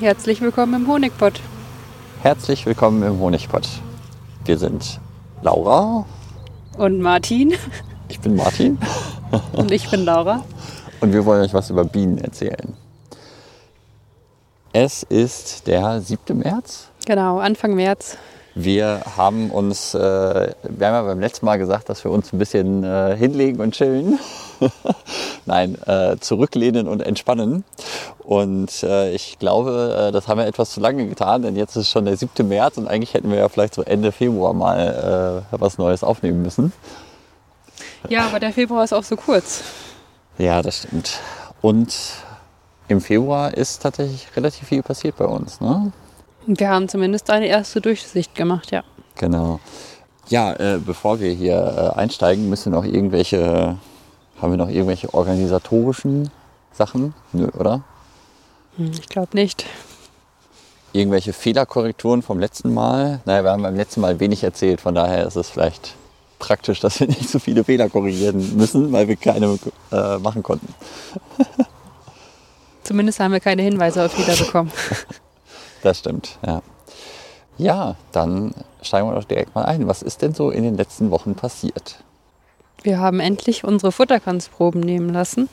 Herzlich willkommen im Honigpott. Herzlich willkommen im Honigpott. Wir sind Laura. Und Martin. Ich bin Martin. Und ich bin Laura. Und wir wollen euch was über Bienen erzählen. Es ist der 7. März. Genau, Anfang März. Wir haben uns, äh, wir haben ja beim letzten Mal gesagt, dass wir uns ein bisschen äh, hinlegen und chillen. Nein, äh, zurücklehnen und entspannen. Und äh, ich glaube, äh, das haben wir etwas zu lange getan, denn jetzt ist schon der 7. März und eigentlich hätten wir ja vielleicht so Ende Februar mal äh, was Neues aufnehmen müssen. Ja, aber der Februar ist auch so kurz. Ja, das stimmt. Und im Februar ist tatsächlich relativ viel passiert bei uns. Ne? Wir haben zumindest eine erste Durchsicht gemacht, ja. Genau. Ja, äh, bevor wir hier äh, einsteigen, müssen wir noch irgendwelche, haben wir noch irgendwelche organisatorischen Sachen? Nö, oder? Hm, Ich glaube nicht. Irgendwelche Fehlerkorrekturen vom letzten Mal? Naja, wir haben beim letzten Mal wenig erzählt, von daher ist es vielleicht praktisch, dass wir nicht so viele Fehler korrigieren müssen, weil wir keine äh, machen konnten. Zumindest haben wir keine Hinweise auf Fehler bekommen. Das stimmt, ja. Ja, dann steigen wir doch direkt mal ein. Was ist denn so in den letzten Wochen passiert? Wir haben endlich unsere Futterkranzproben nehmen lassen.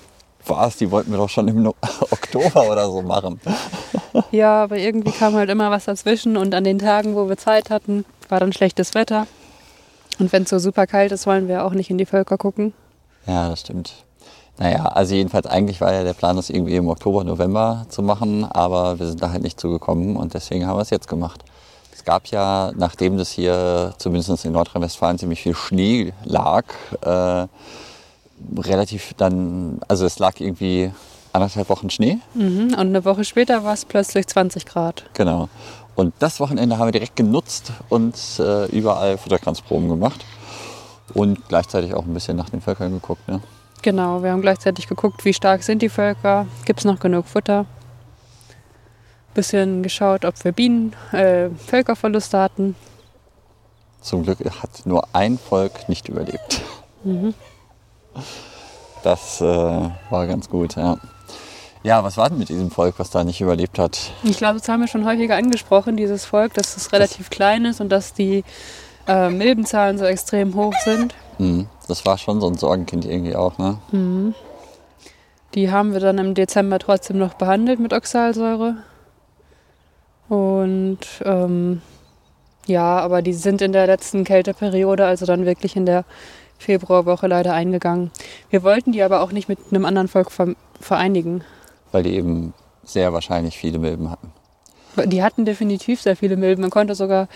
Was, die wollten wir doch schon im No- Oktober oder so machen. Ja, aber irgendwie kam halt immer was dazwischen und an den Tagen, wo wir Zeit hatten, war dann schlechtes Wetter. Und wenn es so super kalt ist, wollen wir auch nicht in die Völker gucken. Ja, das stimmt. Naja, also jedenfalls eigentlich war ja der Plan, das irgendwie im Oktober, November zu machen, aber wir sind da halt nicht zugekommen und deswegen haben wir es jetzt gemacht. Es gab ja, nachdem das hier zumindest in Nordrhein-Westfalen ziemlich viel Schnee lag, äh, relativ dann, also es lag irgendwie anderthalb Wochen Schnee. Mhm. Und eine Woche später war es plötzlich 20 Grad. Genau. Und das Wochenende haben wir direkt genutzt und äh, überall Futterkranzproben gemacht. Und gleichzeitig auch ein bisschen nach den Völkern geguckt. Ne? Genau, wir haben gleichzeitig geguckt, wie stark sind die Völker, gibt es noch genug Futter. Bisschen geschaut, ob wir Bienen, äh, Völkerverluste hatten. Zum Glück hat nur ein Volk nicht überlebt. Das äh, war ganz gut, ja. Ja, was war denn mit diesem Volk, was da nicht überlebt hat? Ich glaube, das haben wir schon häufiger angesprochen, dieses Volk, dass es relativ klein ist und dass die äh, Milbenzahlen so extrem hoch sind. Hm, das war schon so ein Sorgenkind irgendwie auch, ne? Die haben wir dann im Dezember trotzdem noch behandelt mit Oxalsäure. Und ähm, ja, aber die sind in der letzten Kälteperiode, also dann wirklich in der Februarwoche leider eingegangen. Wir wollten die aber auch nicht mit einem anderen Volk ver vereinigen. Weil die eben sehr wahrscheinlich viele Milben hatten. Die hatten definitiv sehr viele Milben. Man konnte sogar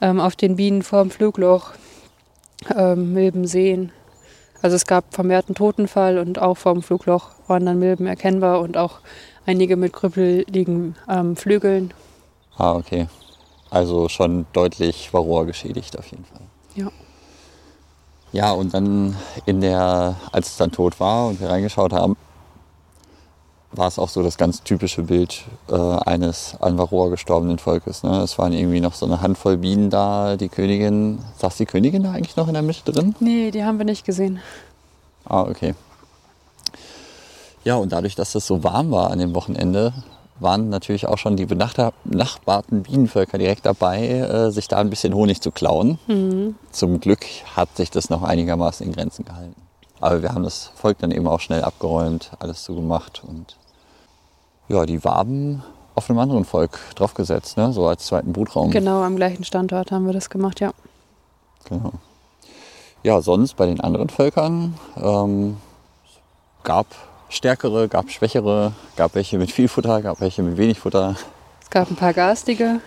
ähm, auf den Bienen vorm Flugloch ähm, Milben sehen. Also es gab vermehrten Totenfall und auch vorm Flugloch waren dann Milben erkennbar und auch einige mit krüppeligen ähm, Flügeln. Ah, okay. Also schon deutlich Varroa geschädigt auf jeden Fall. Ja. Ja, und dann in der, als es dann tot war und wir reingeschaut haben, war es auch so das ganz typische Bild äh, eines an Varroa gestorbenen Volkes. Ne? Es waren irgendwie noch so eine Handvoll Bienen da, die Königin. Saß die Königin da eigentlich noch in der Mitte drin? Nee, die haben wir nicht gesehen. Ah, okay. Ja, und dadurch, dass es so warm war an dem Wochenende, waren natürlich auch schon die benachbar- benachbarten Bienenvölker direkt dabei, äh, sich da ein bisschen Honig zu klauen. Zum Glück hat sich das noch einigermaßen in Grenzen gehalten. Aber wir haben das Volk dann eben auch schnell abgeräumt, alles zugemacht und ja, die Waben auf einem anderen Volk draufgesetzt, ne? so als zweiten Brutraum. Genau, am gleichen Standort haben wir das gemacht, ja. Genau. Ja, sonst bei den anderen Völkern ähm, gab stärkere, gab schwächere, gab welche mit viel Futter, gab welche mit wenig Futter. Es gab ein paar garstige.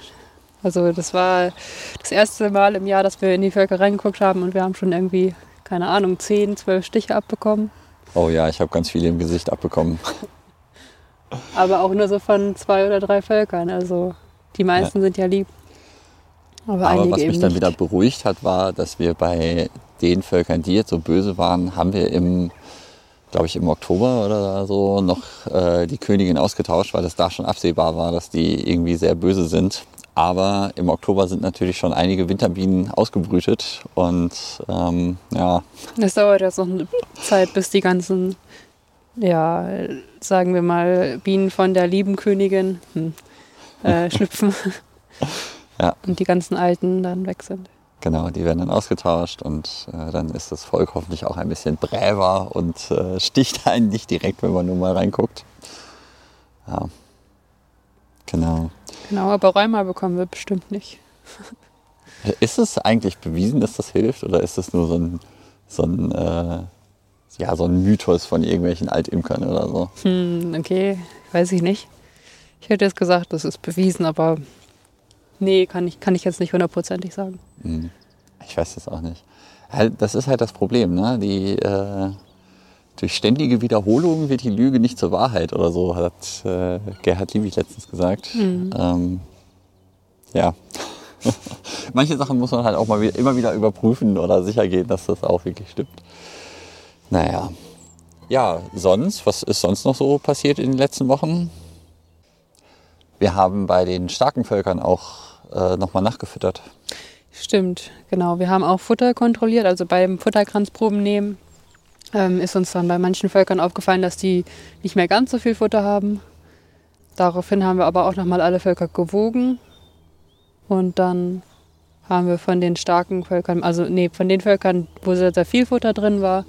Also das war das erste Mal im Jahr, dass wir in die Völker reingeguckt haben und wir haben schon irgendwie, keine Ahnung, 10, 12 Stiche abbekommen. Oh ja, ich habe ganz viele im Gesicht abbekommen. Aber auch nur so von zwei oder drei Völkern. Also die meisten sind ja lieb. Aber, Aber was mich dann nicht. wieder beruhigt hat, war, dass wir bei den Völkern, die jetzt so böse waren, haben wir im, glaube ich, im Oktober oder so noch äh, die Königin ausgetauscht, weil es da schon absehbar war, dass die irgendwie sehr böse sind. Aber im Oktober sind natürlich schon einige Winterbienen ausgebrütet und ähm, ja, Es dauert jetzt noch eine Zeit, bis die ganzen, ja, sagen wir mal, Bienen von der lieben Königin, hm, äh, schlüpfen Ja. und die ganzen alten dann weg sind. Genau, die werden dann ausgetauscht und äh, dann ist das Volk hoffentlich auch ein bisschen bräver und äh, sticht einen nicht direkt, wenn man nur mal reinguckt. Ja, genau. Genau, aber Rheuma bekommen wir bestimmt nicht. Ist es eigentlich bewiesen, dass das hilft oder ist das nur so ein, so ein, äh, ja, so ein Mythos von irgendwelchen Altimkern oder so? Hm, okay, weiß ich nicht. Ich hätte jetzt gesagt, das ist bewiesen, aber nee, kann ich, kann ich jetzt nicht hundertprozentig sagen. Hm. Ich weiß das auch nicht. Halt, Das ist halt das Problem, ne? Die, äh, durch ständige Wiederholungen wird die Lüge nicht zur Wahrheit oder so, hat äh, Gerhard Liebig letztens gesagt. Ähm, ja. Manche Sachen muss man halt auch mal wieder, immer wieder überprüfen oder sicher gehen, dass das auch wirklich stimmt. Naja. Ja, sonst, was ist sonst noch so passiert in den letzten Wochen? Wir haben bei den starken Völkern auch äh, nochmal nachgefüttert. Stimmt, genau. Wir haben auch Futter kontrolliert, also beim Futterkranzproben nehmen ähm, ist uns dann bei manchen Völkern aufgefallen, dass die nicht mehr ganz so viel Futter haben. Daraufhin haben wir aber auch nochmal alle Völker gewogen und dann haben wir von den starken Völkern, also nee, von den Völkern, wo sehr, sehr viel Futter drin war,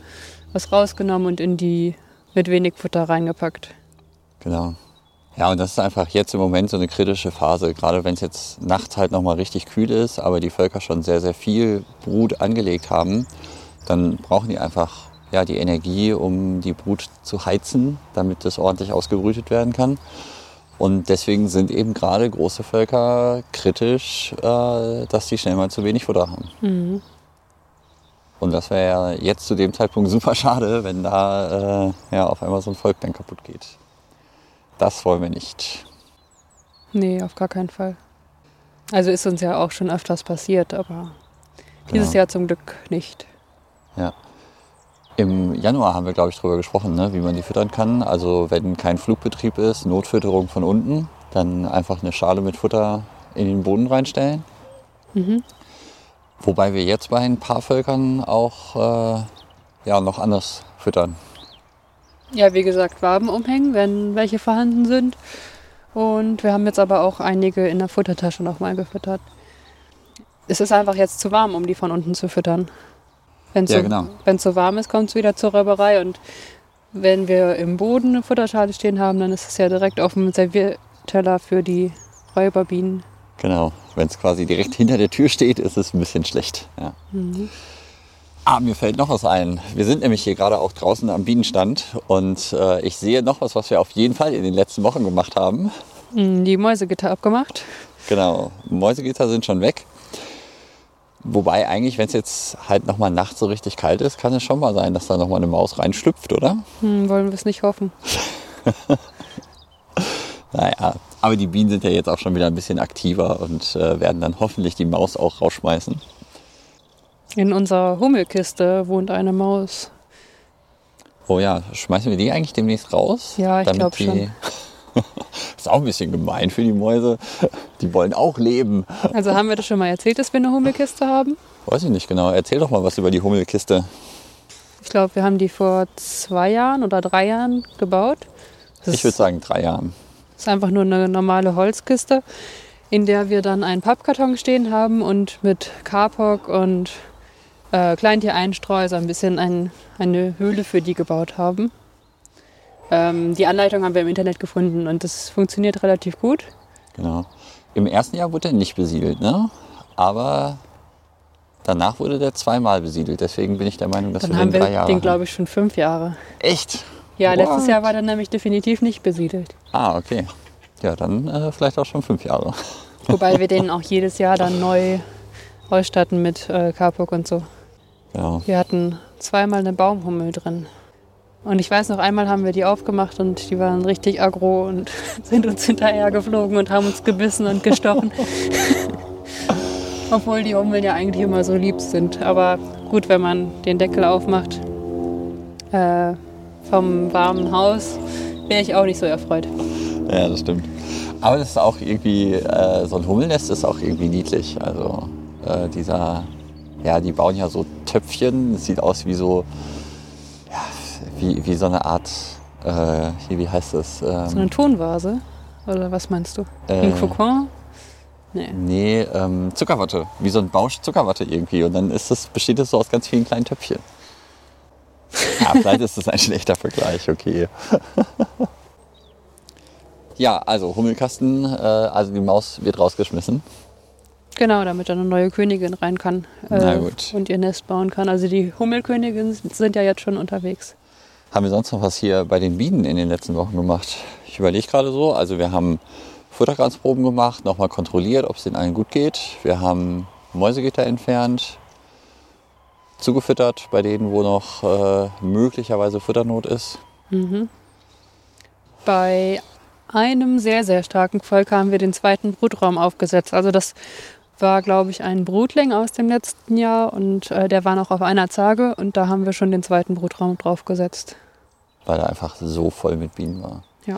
was rausgenommen und in die mit wenig Futter reingepackt. Genau. Ja, und das ist einfach jetzt im Moment so eine kritische Phase, gerade wenn es jetzt nachts halt nochmal richtig kühl ist, aber die Völker schon sehr, sehr viel Brut angelegt haben, dann brauchen die einfach ja, die Energie, um die Brut zu heizen, damit das ordentlich ausgebrütet werden kann. Und deswegen sind eben gerade große Völker kritisch, äh, dass sie schnell mal zu wenig Futter haben. Und das wäre ja jetzt zu dem Zeitpunkt super schade, wenn da äh, ja, auf einmal so ein Volk dann kaputt geht. Das wollen wir nicht. Nee, auf gar keinen Fall. Also ist uns ja auch schon öfters passiert, aber dieses Genau. Jahr zum Glück nicht. Ja. Im Januar haben wir, glaube ich, darüber gesprochen, ne, wie man die füttern kann. Also wenn kein Flugbetrieb ist, Notfütterung von unten, dann einfach eine Schale mit Futter in den Boden reinstellen. Wobei wir jetzt bei ein paar Völkern auch äh, ja, noch anders füttern. Ja, wie gesagt, Waben umhängen, wenn welche vorhanden sind. Und wir haben jetzt aber auch einige in der Futtertasche nochmal gefüttert. Es ist einfach jetzt zu warm, um die von unten zu füttern. Wenn es Ja, so, genau. so warm ist, kommt es wieder zur Räuberei. Und wenn wir im Boden eine Futterschale stehen haben, dann ist es ja direkt auf dem Servierteller für die Räuberbienen. Genau. Wenn es quasi direkt hinter der Tür steht, ist es ein bisschen schlecht. Ja. Ah, mir fällt noch was ein. Wir sind nämlich hier gerade auch draußen am Bienenstand und äh, ich sehe noch was, was wir auf jeden Fall in den letzten Wochen gemacht haben. Mm, Die Mäusegitter abgemacht. Genau, Mäusegitter sind schon weg. Wobei eigentlich, wenn es jetzt halt nochmal nachts so richtig kalt ist, kann es schon mal sein, dass da nochmal eine Maus reinschlüpft, oder? Hm, wollen wir es nicht hoffen. Naja, aber die Bienen sind ja jetzt auch schon wieder ein bisschen aktiver und äh, werden dann hoffentlich die Maus auch rausschmeißen. In unserer Hummelkiste wohnt eine Maus. Oh ja, schmeißen wir die eigentlich demnächst raus? Ja, ich Damit glaub die- schon. ist auch ein bisschen gemein für die Mäuse. Die wollen auch leben. Also haben wir das schon mal erzählt, dass wir eine Hummelkiste haben? Weiß ich nicht genau. Erzähl doch mal was über die Hummelkiste. Ich glaube, wir haben die vor zwei Jahren oder drei Jahren gebaut. Das Ich würde sagen drei Jahren. Ist einfach nur eine normale Holzkiste, in der wir dann einen Pappkarton stehen haben und mit Kapok und äh, Kleintiereinstreu so ein bisschen ein, eine Höhle für die gebaut haben. Ähm, die Anleitung haben wir im Internet gefunden und das funktioniert relativ gut. Genau. Im ersten Jahr wurde er nicht besiedelt, ne? Aber danach wurde der zweimal besiedelt. Deswegen bin ich der Meinung, dass Dann wir haben den drei wir Jahre den, glaube ich, schon fünf Jahre. Echt? Ja, What? letztes Jahr war der nämlich definitiv nicht besiedelt. Ah, okay. Ja, dann äh, vielleicht auch schon fünf Jahre. Wobei wir den auch jedes Jahr dann neu ausstatten mit äh, Kapok und so. Ja. Wir hatten zweimal eine Baumhummel drin. Und ich weiß noch, einmal haben wir die aufgemacht und die waren richtig aggro und sind uns hinterher geflogen und haben uns gebissen und gestochen. Obwohl die Hummeln ja eigentlich immer so lieb sind. Aber gut, wenn man den Deckel aufmacht äh, vom warmen Haus, wäre ich auch nicht so erfreut. ja, das stimmt. Aber das ist auch irgendwie, äh, so ein Hummelnest ist auch irgendwie niedlich. Also äh, dieser, ja, die bauen ja so Töpfchen. Das sieht aus wie so, ja, wie, wie so eine Art, äh, hier, wie heißt das? Ähm, So eine Tonvase. Oder was meinst du? Äh, Ein Kokon? Nee. Nee, ähm, Zuckerwatte. Wie so ein Bausch Zuckerwatte irgendwie. Und dann ist das, besteht es so aus ganz vielen kleinen Töpfchen. Ja, vielleicht ist das ein schlechter Vergleich, okay. ja, also Hummelkasten, äh, also die Maus wird rausgeschmissen. Genau, damit dann eine neue Königin rein kann äh, und ihr Nest bauen kann. Also die Hummelköniginnen sind ja jetzt schon unterwegs. Haben wir sonst noch was hier bei den Bienen in den letzten Wochen gemacht? Ich überlege gerade so. Also wir haben Futterkranzproben gemacht, nochmal kontrolliert, ob es den allen gut geht. Wir haben Mäusegitter entfernt, zugefüttert bei denen, wo noch äh, möglicherweise Futternot ist. Bei einem sehr, sehr starken Volk haben wir den zweiten Brutraum aufgesetzt. Also das war, glaube ich, ein Brutling aus dem letzten Jahr und äh, der war noch auf einer Zage und da haben wir schon den zweiten Brutraum draufgesetzt. weil er einfach so voll mit Bienen war. Ja.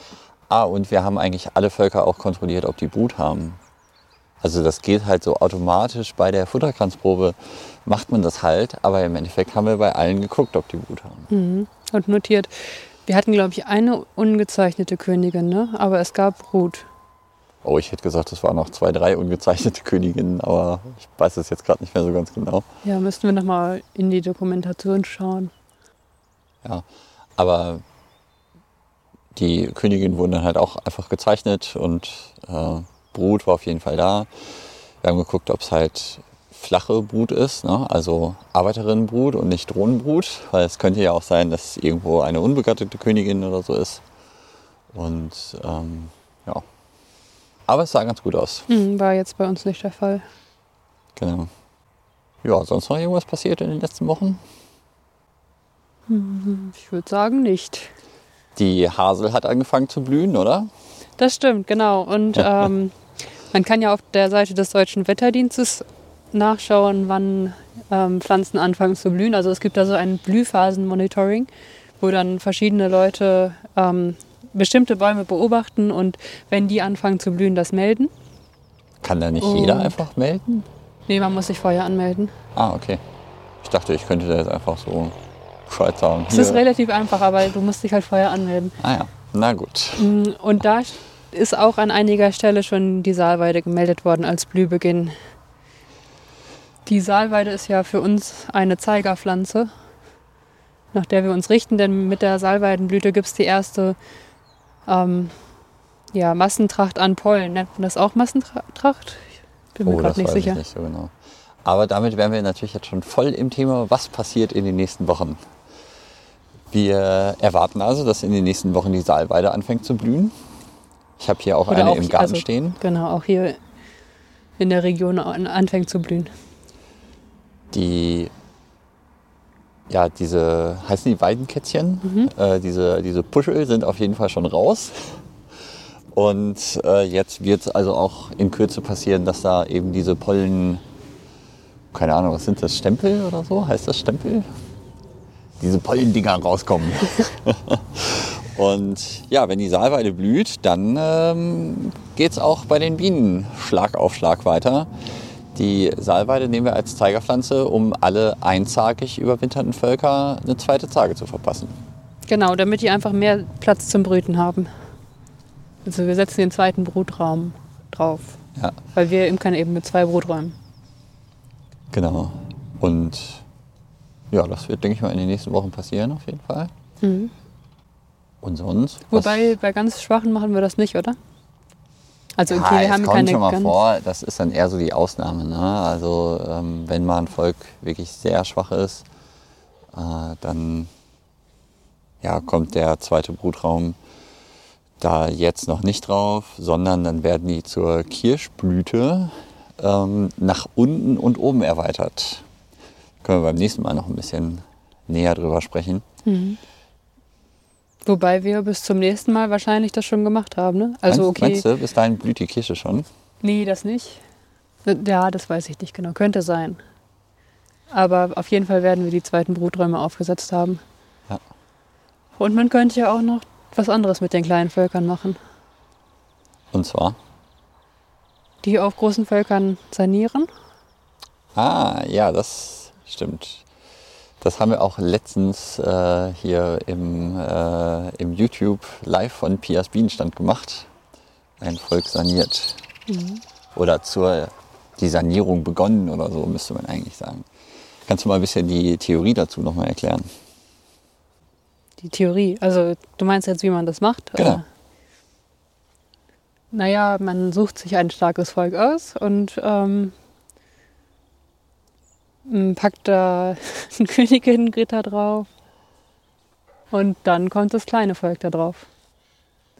Ah, und wir haben eigentlich alle Völker auch kontrolliert, ob die Brut haben. Also das geht halt so automatisch bei der Futterkranzprobe macht man das halt, aber im Endeffekt haben wir bei allen geguckt, ob die Brut haben. Mhm. Und notiert, wir hatten, glaube ich, eine ungezeichnete Königin, ne? aber es gab Brut. Oh, ich hätte gesagt, es waren noch zwei, drei ungezeichnete Königinnen, aber ich weiß es jetzt gerade nicht mehr so ganz genau. Ja, müssten wir nochmal in die Dokumentation schauen. Ja, aber die Königinnen wurden dann halt auch einfach gezeichnet und äh, Brut war auf jeden Fall da. Wir haben geguckt, ob es halt flache Brut ist, ne? also Arbeiterinnenbrut und nicht Drohnenbrut, weil es könnte ja auch sein, dass irgendwo eine unbegattete Königin oder so ist. Und ähm, ja, aber es sah ganz gut aus, Mhm, war jetzt bei uns nicht der Fall. genau. Ja, sonst noch irgendwas passiert in den letzten Wochen? Ich würde sagen, nicht. Die Hasel hat angefangen zu blühen, oder? Das stimmt, genau. Und ähm, man kann ja auf der Seite des Deutschen Wetterdienstes nachschauen, wann ähm, Pflanzen anfangen zu blühen. Also es gibt da so ein Blühphasenmonitoring, wo dann verschiedene Leute ähm, bestimmte Bäume beobachten und wenn die anfangen zu blühen, das melden. Kann da nicht jeder Und- einfach melden? Nee, man muss sich vorher anmelden. Ah, okay. Ich dachte, ich könnte da jetzt einfach so Bescheid sagen. Es ist relativ einfach, aber du musst dich halt vorher anmelden. Ah ja, na gut. Mm, Und da ist auch an einiger Stelle schon die Saalweide gemeldet worden als Blühbeginn. Die Saalweide ist ja für uns eine Zeigerpflanze, nach der wir uns richten, denn mit der Saalweidenblüte gibt es die erste ähm, ja, Massentracht an Pollen. Nennt man das auch Massentracht? Ich bin mir Oh, das gerade nicht sicher. ich nicht so genau. Aber damit wären wir natürlich jetzt schon voll im Thema, was passiert in den nächsten Wochen. Wir erwarten also, dass in den nächsten Wochen die Saalweide anfängt zu blühen. Ich habe hier auch Oder eine auch im Garten also- stehen. Genau, auch hier in der Region an- anfängt zu blühen. Die, ja, diese, heißen die Weidenkätzchen? Äh, diese, diese Puschel sind auf jeden Fall schon raus. Und äh, jetzt wird es also auch in Kürze passieren, dass da eben diese Pollen, keine Ahnung, was sind das, Stempel oder so? Heißt das Stempel? Diese Pollendinger rauskommen. Und ja, wenn die Saalweide blüht, dann ähm, geht es auch bei den Bienen Schlag auf Schlag weiter. Die Saalweide nehmen wir als Zeigerpflanze, um alle einzagig überwinternden Völker eine zweite Zage zu verpassen. Genau, damit die einfach mehr Platz zum Brüten haben. Also wir setzen den zweiten Brutraum drauf, Ja, weil wir imkern eben mit zwei Bruträumen. genau. Und ja, das wird, denke ich mal, in den nächsten Wochen passieren auf jeden Fall. Und sonst? Wobei bei ganz Schwachen machen wir das nicht, oder? Also okay, ja, wir haben kommt keine schon mal vor, das ist dann eher so die Ausnahme. Ne? Also ähm, wenn mal ein Volk wirklich sehr schwach ist, äh, dann ja, kommt der zweite Brutraum da jetzt noch nicht drauf, sondern dann werden die zur Kirschblüte ähm, nach unten und oben erweitert. Können wir beim nächsten Mal noch ein bisschen näher drüber sprechen. Wobei wir bis zum nächsten Mal wahrscheinlich das schon gemacht haben, ne? Also okay. meinst du, bis dahin blüht die Kirsche schon? Nee, das nicht. Ja, das weiß ich nicht genau. Könnte sein. Aber auf jeden Fall werden wir die zweiten Bruträume aufgesetzt haben. Ja. Und man könnte ja auch noch was anderes mit den kleinen Völkern machen. Und zwar? Die auf großen Völkern sanieren. Ah, ja, das stimmt. Das haben wir auch letztens äh, hier im, äh, im YouTube Live von Pias Bienenstand gemacht. ein Volk saniert. Oder zur die Sanierung begonnen oder so, müsste man eigentlich sagen. Kannst du mal ein bisschen die Theorie dazu nochmal erklären? Die Theorie. Also du meinst jetzt, wie man das macht? Genau. Oder? Naja, man sucht sich ein starkes Volk aus und ähm, packt da einen Königin-Ritter drauf. Und dann kommt das kleine Volk da drauf.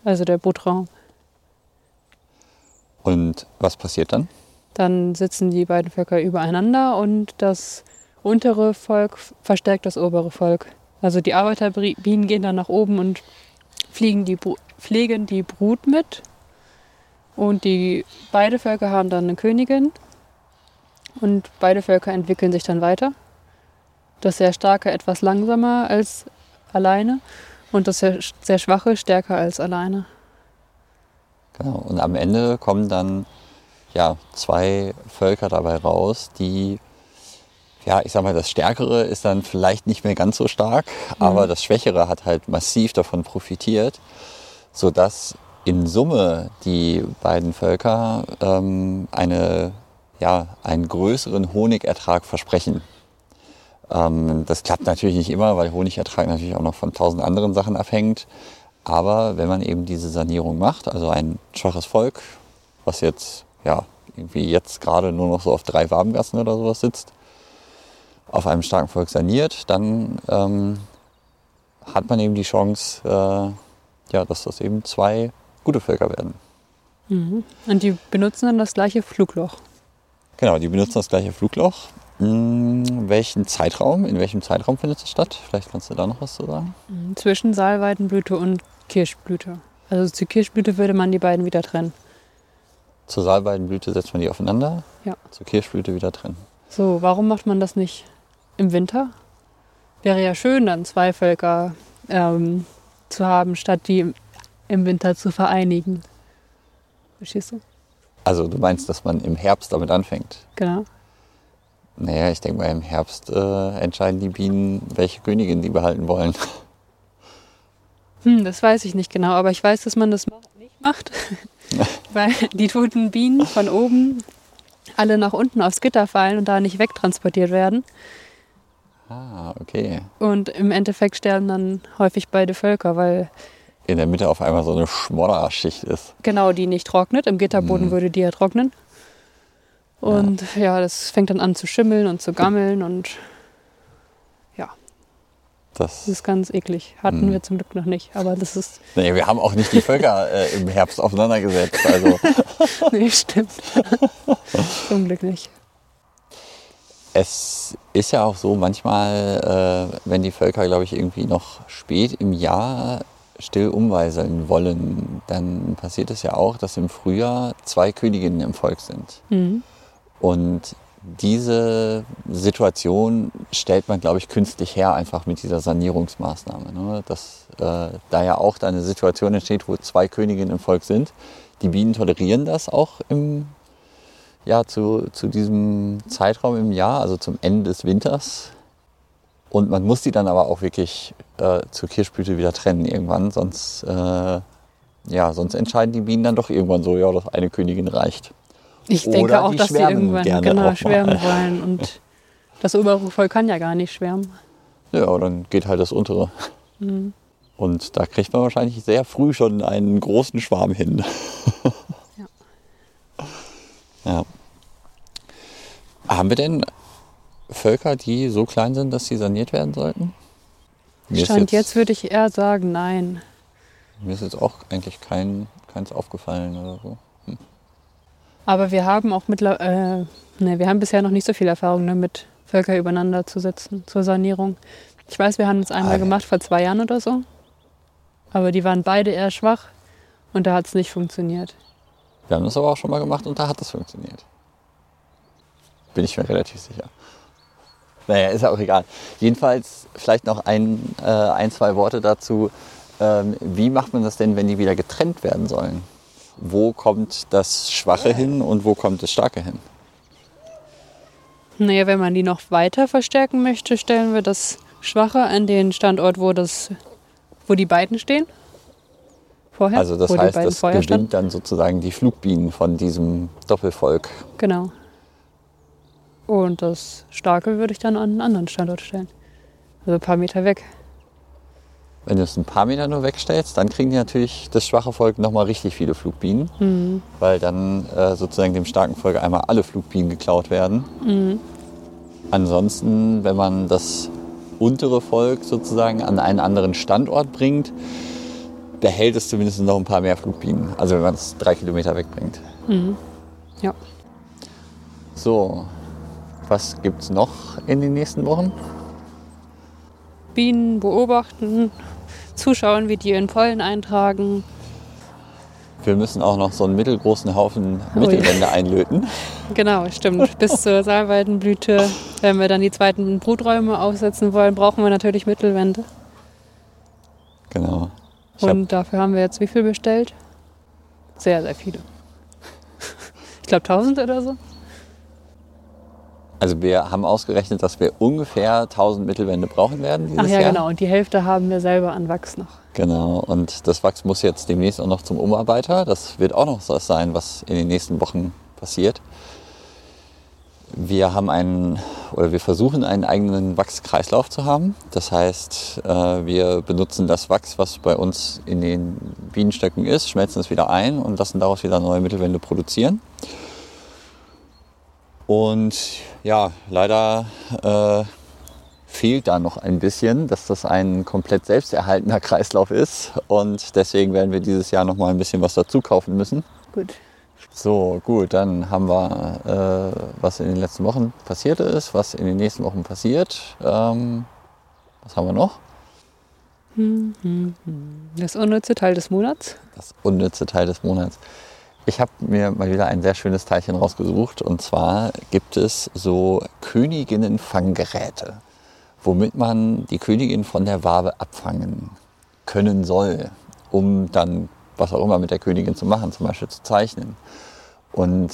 Also der Boutraum. Und was passiert dann? Dann sitzen die beiden Völker übereinander und das untere Volk verstärkt das obere Volk. Also die Arbeiterbienen gehen dann nach oben und fliegen die, pflegen die Brut mit. Und die beide Völker haben dann eine Königin. Und beide Völker entwickeln sich dann weiter. Das sehr starke etwas langsamer als alleine und das sehr, sehr schwache stärker als alleine. Genau. Und am Ende kommen dann ja, zwei Völker dabei raus, die, ja, ich sag mal, das Stärkere ist dann vielleicht nicht mehr ganz so stark, aber das Schwächere hat halt massiv davon profitiert, sodass in Summe die beiden Völker ähm, eine, ja, einen größeren Honigertrag versprechen. Ähm, das klappt natürlich nicht immer, weil Honigertrag natürlich auch noch von tausend anderen Sachen abhängt. Aber wenn man eben diese Sanierung macht, also ein schwaches Volk, was jetzt, ja, irgendwie jetzt gerade nur noch so auf drei Wabengassen oder sowas sitzt, auf einem starken Volk saniert, dann ähm, hat man eben die Chance, äh, ja, dass das eben zwei gute Völker werden. Und die benutzen dann das gleiche Flugloch. Genau, die benutzen das gleiche Flugloch. Hm, welchen Zeitraum, in welchem Zeitraum findet es statt? Vielleicht kannst du da noch was zu sagen. Zwischen Salbeidenblüte und Kirschblüte. Also zur Kirschblüte würde man die beiden wieder trennen. Zur Salbeidenblüte setzt man die aufeinander, Ja. zur Kirschblüte wieder trennen. So, warum macht man das nicht im Winter? Wäre ja schön, dann zwei Völker ähm, zu haben, statt die im- im Winter zu vereinigen. Verstehst du? Also du meinst, dass man im Herbst damit anfängt? Genau. Naja, ich denke mal, im Herbst äh, entscheiden die Bienen, welche Königin die behalten wollen. Hm, das weiß ich nicht genau, aber ich weiß, dass man das nicht macht. Weil die toten Bienen von oben alle nach unten aufs Gitter fallen und da nicht wegtransportiert werden. Ah, okay. Und im Endeffekt sterben dann häufig beide Völker, weil In der Mitte auf einmal so eine Schmodderschicht ist. genau die nicht trocknet. Im Gitterboden würde die ja trocknen. Und ja. das fängt dann an zu schimmeln und zu gammeln und ja, Das, das ist ganz eklig. Hatten wir zum Glück noch nicht, aber das ist, nee, wir haben auch nicht die Völker äh, im Herbst aufeinandergesetzt. Also nee, stimmt. zum Glück nicht. es ist ja auch so, manchmal, äh, wenn die Völker, glaube ich, irgendwie noch spät im Jahr still umweiseln wollen, dann passiert es ja auch, dass im Frühjahr zwei Königinnen im Volk sind. Mhm. Und diese Situation stellt man, glaube ich, künstlich her, einfach mit dieser Sanierungsmaßnahme. Ne? Dass äh, da ja auch eine Situation entsteht, wo zwei Königinnen im Volk sind. Die Bienen tolerieren das auch im, ja, zu, zu diesem Zeitraum im Jahr, also zum Ende des Winters. Und man muss die dann aber auch wirklich äh, zur Kirschblüte wieder trennen irgendwann, sonst, äh, ja, sonst entscheiden die Bienen dann doch irgendwann so, ja, das eine Königin reicht. Ich Oder denke auch, die dass sie irgendwann auch genau schwärmen wollen. Und das obere Volk kann ja gar nicht schwärmen. Ja, dann geht halt das untere. Mhm. Und da kriegt man wahrscheinlich sehr früh schon einen großen Schwarm hin. Ja. ja. Haben wir denn Völker, die so klein sind, dass sie saniert werden sollten? Mir Stand jetzt würde ich eher sagen, nein. Mir ist jetzt auch eigentlich kein, keins aufgefallen oder so. Aber wir haben auch mittlerweile, äh, ne, wir haben bisher noch nicht so viel Erfahrung damit, Völker übereinander zu setzen zur Sanierung. Ich weiß, wir haben es einmal Ah, ja. gemacht vor zwei Jahren oder so. Aber die waren beide eher schwach und da hat es nicht funktioniert. Wir haben das aber auch schon mal gemacht und da hat es funktioniert. Bin ich mir relativ sicher. Naja, ist ja auch egal. Jedenfalls vielleicht noch ein, äh, ein zwei Worte dazu. Ähm, wie macht man das denn, wenn die wieder getrennt werden sollen? Wo kommt das Schwache hin und wo kommt das Starke hin? Naja, wenn man die noch weiter verstärken möchte, stellen wir das Schwache an den Standort, wo, das, wo die beiden stehen. vorher. Also das heißt, beiden das gewinnt standen. dann sozusagen die Flugbienen von diesem Doppelvolk. Genau. Und das Starke würde ich dann an einen anderen Standort stellen. Also ein paar Meter weg. Wenn du es ein paar Meter nur wegstellst, dann kriegen die natürlich das schwache Volk nochmal richtig viele Flugbienen, Mhm. weil dann äh, sozusagen dem starken Volk einmal alle Flugbienen geklaut werden. Mhm. Ansonsten, wenn man das untere Volk sozusagen an einen anderen Standort bringt, behält es zumindest noch ein paar mehr Flugbienen. Also wenn man es drei Kilometer wegbringt. Mhm. Ja. So, was gibt es noch in den nächsten Wochen? Bienen beobachten, zuschauen, wie die ihren Pollen eintragen. Wir müssen auch noch so einen mittelgroßen Haufen Oh ja. Mittelwände einlöten. Genau, stimmt. Bis zur Salbeidenblüte, wenn wir dann die zweiten Bruträume aufsetzen wollen, brauchen wir natürlich Mittelwände. Genau. Ich Und dafür haben wir jetzt wie viel bestellt? Sehr, sehr viele. Ich glaube 1000 oder so. Also wir haben ausgerechnet, dass wir ungefähr 1000 Mittelwände brauchen werden dieses Ach ja, Jahr. genau. Und die Hälfte haben wir selber an Wachs noch. Genau, und das Wachs muss jetzt demnächst auch noch zum Umarbeiter. Das wird auch noch was sein, was in den nächsten Wochen passiert. Wir haben einen, oder wir versuchen einen eigenen Wachskreislauf zu haben. Das heißt, äh, wir benutzen das Wachs, was bei uns in den Bienenstöcken ist, schmelzen es wieder ein und lassen daraus wieder neue Mittelwände produzieren. Und ja, leider äh, fehlt da noch ein bisschen, dass das ein komplett selbsterhaltener Kreislauf ist. Und deswegen werden wir dieses Jahr noch mal ein bisschen was dazu kaufen müssen. Gut. So, gut, dann haben wir, äh, was in den letzten Wochen passiert ist, was in den nächsten Wochen passiert. Ähm, was haben wir noch? Das unnütze Teil des Monats. Das unnütze Teil des Monats. Ich habe mir mal wieder ein sehr schönes Teilchen rausgesucht. Und zwar gibt es so Königinnenfanggeräte, womit man die Königin von der Wabe abfangen können soll, um dann was auch immer mit der Königin zu machen, zum Beispiel zu zeichnen. Und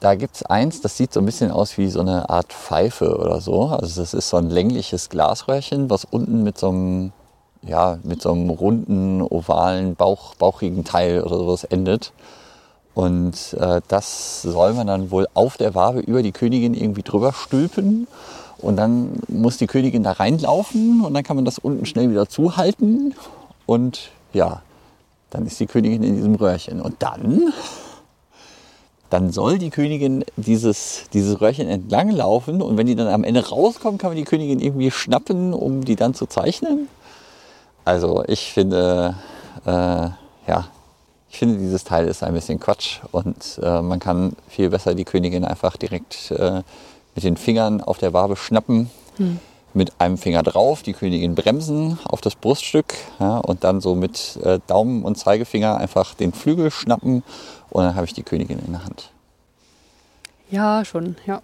da gibt es eins, das sieht so ein bisschen aus wie so eine Art Pfeife oder so. Also das ist so ein längliches Glasröhrchen, was unten mit so einem, ja, mit so einem runden, ovalen, Bauch, bauchigen Teil oder sowas endet. Und äh, das soll man dann wohl auf der Wabe über die Königin irgendwie drüber stülpen. Und dann muss die Königin da reinlaufen und dann kann man das unten schnell wieder zuhalten. Und ja, dann ist die Königin in diesem Röhrchen. Und dann, dann soll die Königin dieses, dieses Röhrchen entlang laufen. Und wenn die dann am Ende rauskommt, kann man die Königin irgendwie schnappen, um die dann zu zeichnen. Also ich finde, äh, ja, ich finde dieses Teil ist ein bisschen Quatsch. Und äh, man kann viel besser die Königin einfach direkt äh, mit den Fingern auf der Wabe schnappen. Mit einem Finger drauf, die Königin bremsen auf das Bruststück ja, und dann so mit äh, Daumen und Zeigefinger einfach den Flügel schnappen und dann habe ich die Königin in der Hand. Ja, schon, ja.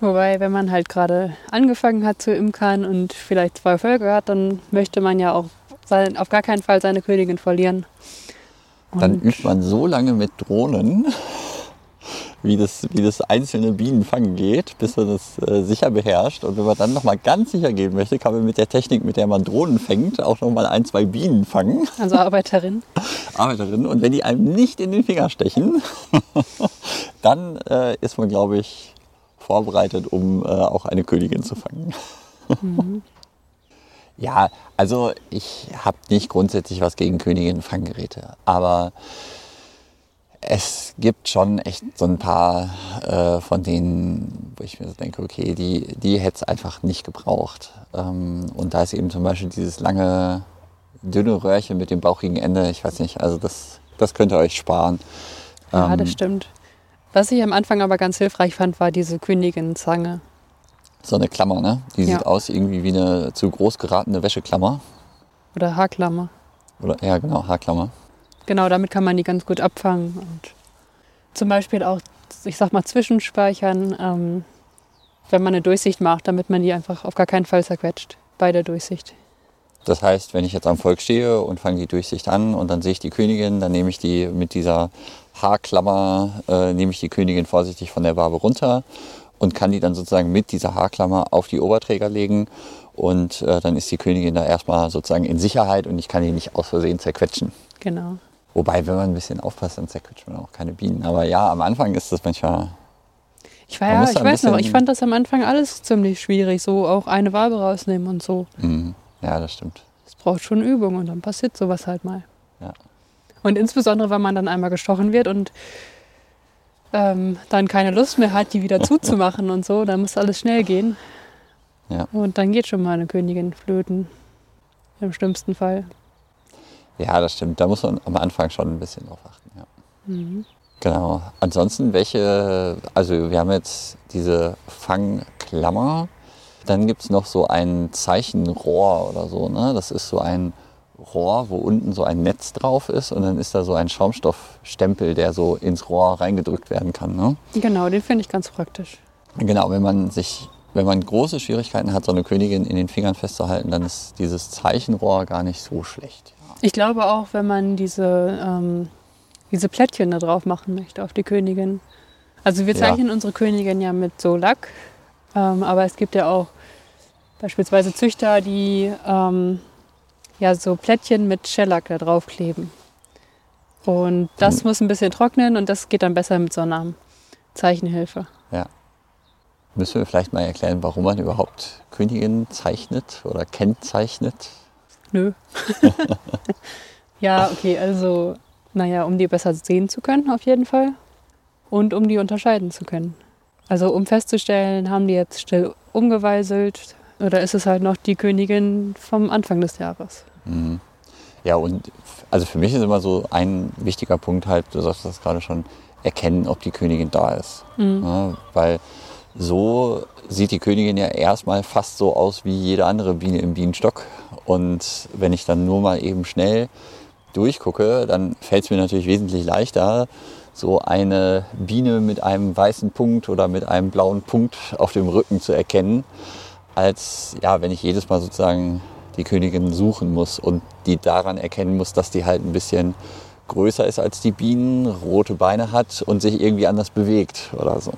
Wobei, wenn man halt gerade angefangen hat zu imkern und vielleicht zwei Völker hat, dann möchte man ja auch sein, auf gar keinen Fall seine Königin verlieren. Dann Und- übt man so lange mit Drohnen, wie das, wie das einzelne Bienenfangen geht, bis man das äh, sicher beherrscht. Und wenn man dann nochmal ganz sicher gehen möchte, kann man mit der Technik, mit der man Drohnen fängt, auch nochmal ein, zwei Bienen fangen, Also Arbeiterin. Arbeiterinnen. Und wenn die einem nicht in den Finger stechen, dann äh, ist man, glaube ich, vorbereitet, um äh, auch eine Königin zu fangen. Ja, also ich habe nicht grundsätzlich was gegen Königinnenfanggeräte, aber es gibt schon echt so ein paar äh, von denen, wo ich mir so denke, okay, die, die hätte es einfach nicht gebraucht. Ähm, und da ist eben zum Beispiel dieses lange, dünne Röhrchen mit dem bauchigen Ende, ich weiß nicht, also das, das könnt ihr euch sparen. Ja, Ähm, das stimmt. Was ich am Anfang aber ganz hilfreich fand, war diese Königin-Zange. So eine Klammer, ne? Die Ja. sieht aus irgendwie wie eine zu groß geratene Wäscheklammer. Oder Haarklammer. Oder, ja, genau, Haarklammer. Genau, damit kann man die ganz gut abfangen. Und zum Beispiel auch, ich sag mal, zwischenspeichern, ähm, wenn man eine Durchsicht macht, damit man die einfach auf gar keinen Fall zerquetscht bei der Durchsicht. Das heißt, wenn ich jetzt am Volk stehe und fange die Durchsicht an und dann sehe ich die Königin, dann nehme ich die mit dieser Haarklammer, äh, nehme ich die Königin vorsichtig von der Wabe runter und kann die dann sozusagen mit dieser Haarklammer auf die Oberträger legen Und äh, dann ist die Königin da erstmal sozusagen in Sicherheit und ich kann die nicht aus Versehen zerquetschen. Genau. Wobei, wenn man ein bisschen aufpasst, dann zerquetscht man auch keine Bienen. Aber ja, am Anfang ist das manchmal. Ich war Man ja, ich weiß noch, ich fand das am Anfang alles ziemlich schwierig, so auch eine Wabe rausnehmen und so. Mhm. Ja, das stimmt. Es braucht schon Übung und dann passiert sowas halt mal. Ja. Und insbesondere, wenn man dann einmal gestochen wird und ähm, dann keine Lust mehr hat, die wieder zuzumachen und so, dann muss alles schnell gehen. Ja. Und dann geht schon mal eine Königin flöten. Im schlimmsten Fall. Ja, das stimmt. Da muss man am Anfang schon ein bisschen drauf achten. Ja. Mhm. Genau. Ansonsten, welche, also wir haben jetzt diese Fangklammer. Dann gibt es noch so ein Zeichenrohr oder so. Ne? Das ist so ein Rohr, wo unten so ein Netz drauf ist und dann ist da so ein Schaumstoffstempel, der so ins Rohr reingedrückt werden kann. Ne? Genau, den finde ich ganz praktisch. Genau, wenn man sich, wenn man große Schwierigkeiten hat, so eine Königin in den Fingern festzuhalten, dann ist dieses Zeichenrohr gar nicht so schlecht. Ich glaube auch, wenn man diese, ähm, diese Plättchen da drauf machen möchte auf die Königin. Also wir Ja. zeichnen unsere Königin ja mit so Lack, ähm, aber es gibt ja auch beispielsweise Züchter, die ähm, ja so Plättchen mit Shellac da drauf kleben. Und das muss ein bisschen trocknen und das geht dann besser mit so einer Zeichenhilfe. Müssen wir vielleicht mal erklären, warum man überhaupt Königin zeichnet oder kennzeichnet? Nö. ja, okay, also, naja, um die besser sehen zu können, auf jeden Fall. Und um die unterscheiden zu können. Also, um festzustellen, haben die jetzt still umgeweiselt oder ist es halt noch die Königin vom Anfang des Jahres? Mhm. Ja, und also für mich ist immer so ein wichtiger Punkt halt, du sagst das gerade schon, erkennen, ob die Königin da ist. Mhm. Ja, weil so sieht die Königin ja erstmal fast so aus wie jede andere Biene im Bienenstock. Und wenn ich dann nur mal eben schnell durchgucke, dann fällt es mir natürlich wesentlich leichter, so eine Biene mit einem weißen Punkt oder mit einem blauen Punkt auf dem Rücken zu erkennen, als ja, wenn ich jedes Mal sozusagen die Königin suchen muss und die daran erkennen muss, dass die halt ein bisschen größer ist als die Bienen, rote Beine hat und sich irgendwie anders bewegt oder so.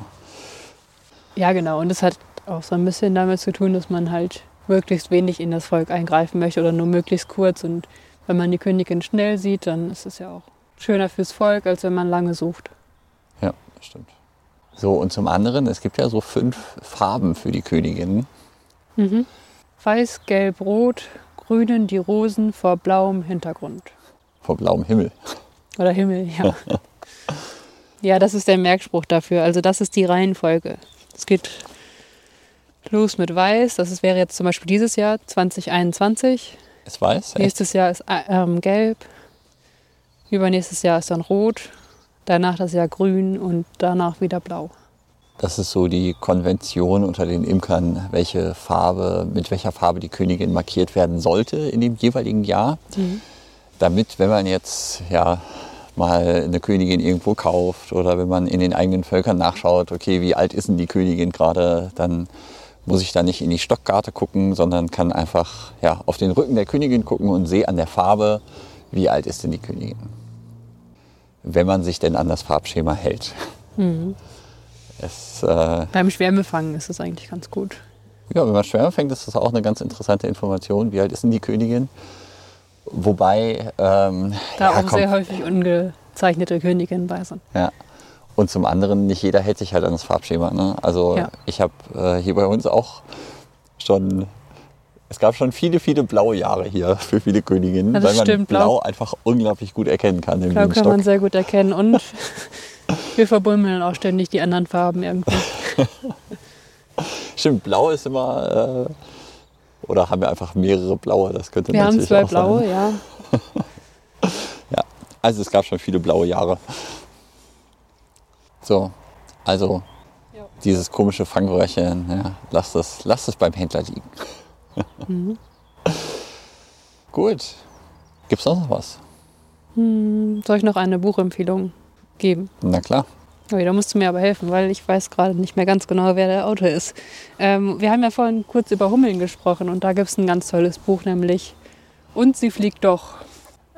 Ja, genau. Und das hat auch so ein bisschen damit zu tun, dass man halt möglichst wenig in das Volk eingreifen möchte oder nur möglichst kurz. Und wenn man die Königin schnell sieht, dann ist es ja auch schöner fürs Volk, als wenn man lange sucht. Ja, das stimmt. So, und zum anderen, es gibt ja so fünf Farben für die Königin. Mhm. Weiß, Gelb, Rot, grünen die Rosen vor blauem Hintergrund. Vor blauem Himmel. Oder Himmel, ja. ja, das ist der Merkspruch dafür. Also das ist die Reihenfolge. Es geht los mit Weiß. Das ist, wäre jetzt zum Beispiel dieses Jahr 2021. Es weiß, echt? Nächstes Jahr ist äh, ähm, Gelb. Übernächstes Jahr ist dann Rot. Danach das Jahr Grün und danach wieder Blau. Das ist so die Konvention unter den Imkern, welche Farbe, mit welcher Farbe die Königin markiert werden sollte in dem jeweiligen Jahr. Damit, wenn man jetzt ja mal eine Königin irgendwo kauft oder wenn man in den eigenen Völkern nachschaut, okay, wie alt ist denn die Königin gerade, dann muss ich da nicht in die Stockkarte gucken, sondern kann einfach ja, auf den Rücken der Königin gucken und sehe an der Farbe, wie alt ist denn die Königin. Wenn man sich denn an das Farbschema hält. Es, äh, Beim Schwärmefangen ist es eigentlich ganz gut. ja, wenn man Schwärme fängt, ist das auch eine ganz interessante Information. Wie alt ist denn die Königin? Wobei, ähm, Da ja, auch komm, sehr häufig ungezeichnete Königinnen bei sind. ja. Und zum anderen, nicht jeder hält sich halt an das Farbschema. Ne? Also Ja. ich habe äh, hier bei uns auch schon, es gab schon viele, viele blaue Jahre hier für viele Königinnen, Ja, das weil man stimmt, Blau, Blau- einfach unglaublich gut erkennen kann Blau kann man sehr gut erkennen und wir verbummeln auch ständig die anderen Farben irgendwie. Stimmt, Blau ist immer, äh, oder haben wir einfach mehrere blaue, das könnte Wir haben natürlich zwei auch blaue, Sein. ja. Ja, also es gab schon viele blaue Jahre. So, also Ja. dieses komische Fangröhrchen, ja, lasst es, lasst es beim Händler liegen. Mhm. Gut. Gibt's sonst noch was? Hm, soll ich noch eine Buchempfehlung geben? Na klar. Okay, da musst du mir aber helfen, weil ich weiß gerade nicht mehr ganz genau, wer der Autor ist. Ähm, wir haben ja vorhin kurz über Hummeln gesprochen und da gibt es ein ganz tolles Buch, nämlich Und sie fliegt doch.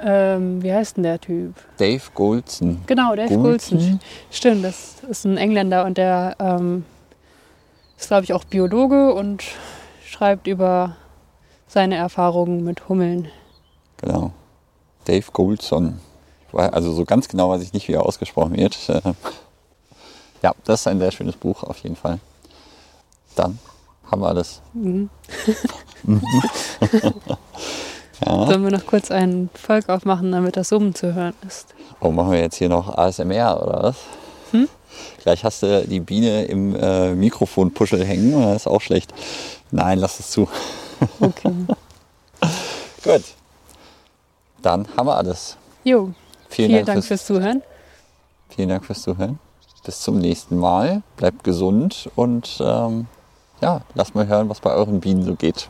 Ähm, wie heißt denn der Typ? Dave Goldson. Genau, Dave? Goulson. Stimmt, das ist ein Engländer und der ähm, ist, glaube ich, auch Biologe und schreibt über seine Erfahrungen mit Hummeln. Genau. Dave Goldson. Also so ganz genau weiß ich nicht, wie er ausgesprochen wird. Äh, ja, das ist ein sehr schönes Buch auf jeden Fall. Dann haben wir alles. Mhm. ja. Sollen wir noch kurz ein Volk aufmachen, damit das Summen zu hören ist? Oh, machen wir jetzt hier noch ASMR oder was? Hm? Gleich hast du die Biene im äh, Mikrofonpuschel hängen, das ist auch schlecht. Nein, lass es zu. Okay. Gut. Dann haben wir alles. Jo. Vielen, Vielen Dank, Dank fürs, fürs Zuhören. Vielen Dank fürs Zuhören. Bis zum nächsten Mal. Bleibt gesund und ähm, ja, lasst mal hören, was bei euren Bienen so geht.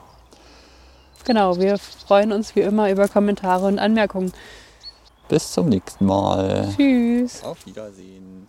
Genau, wir freuen uns wie immer über Kommentare und Anmerkungen. Bis zum nächsten Mal. Tschüss. Auf Wiedersehen.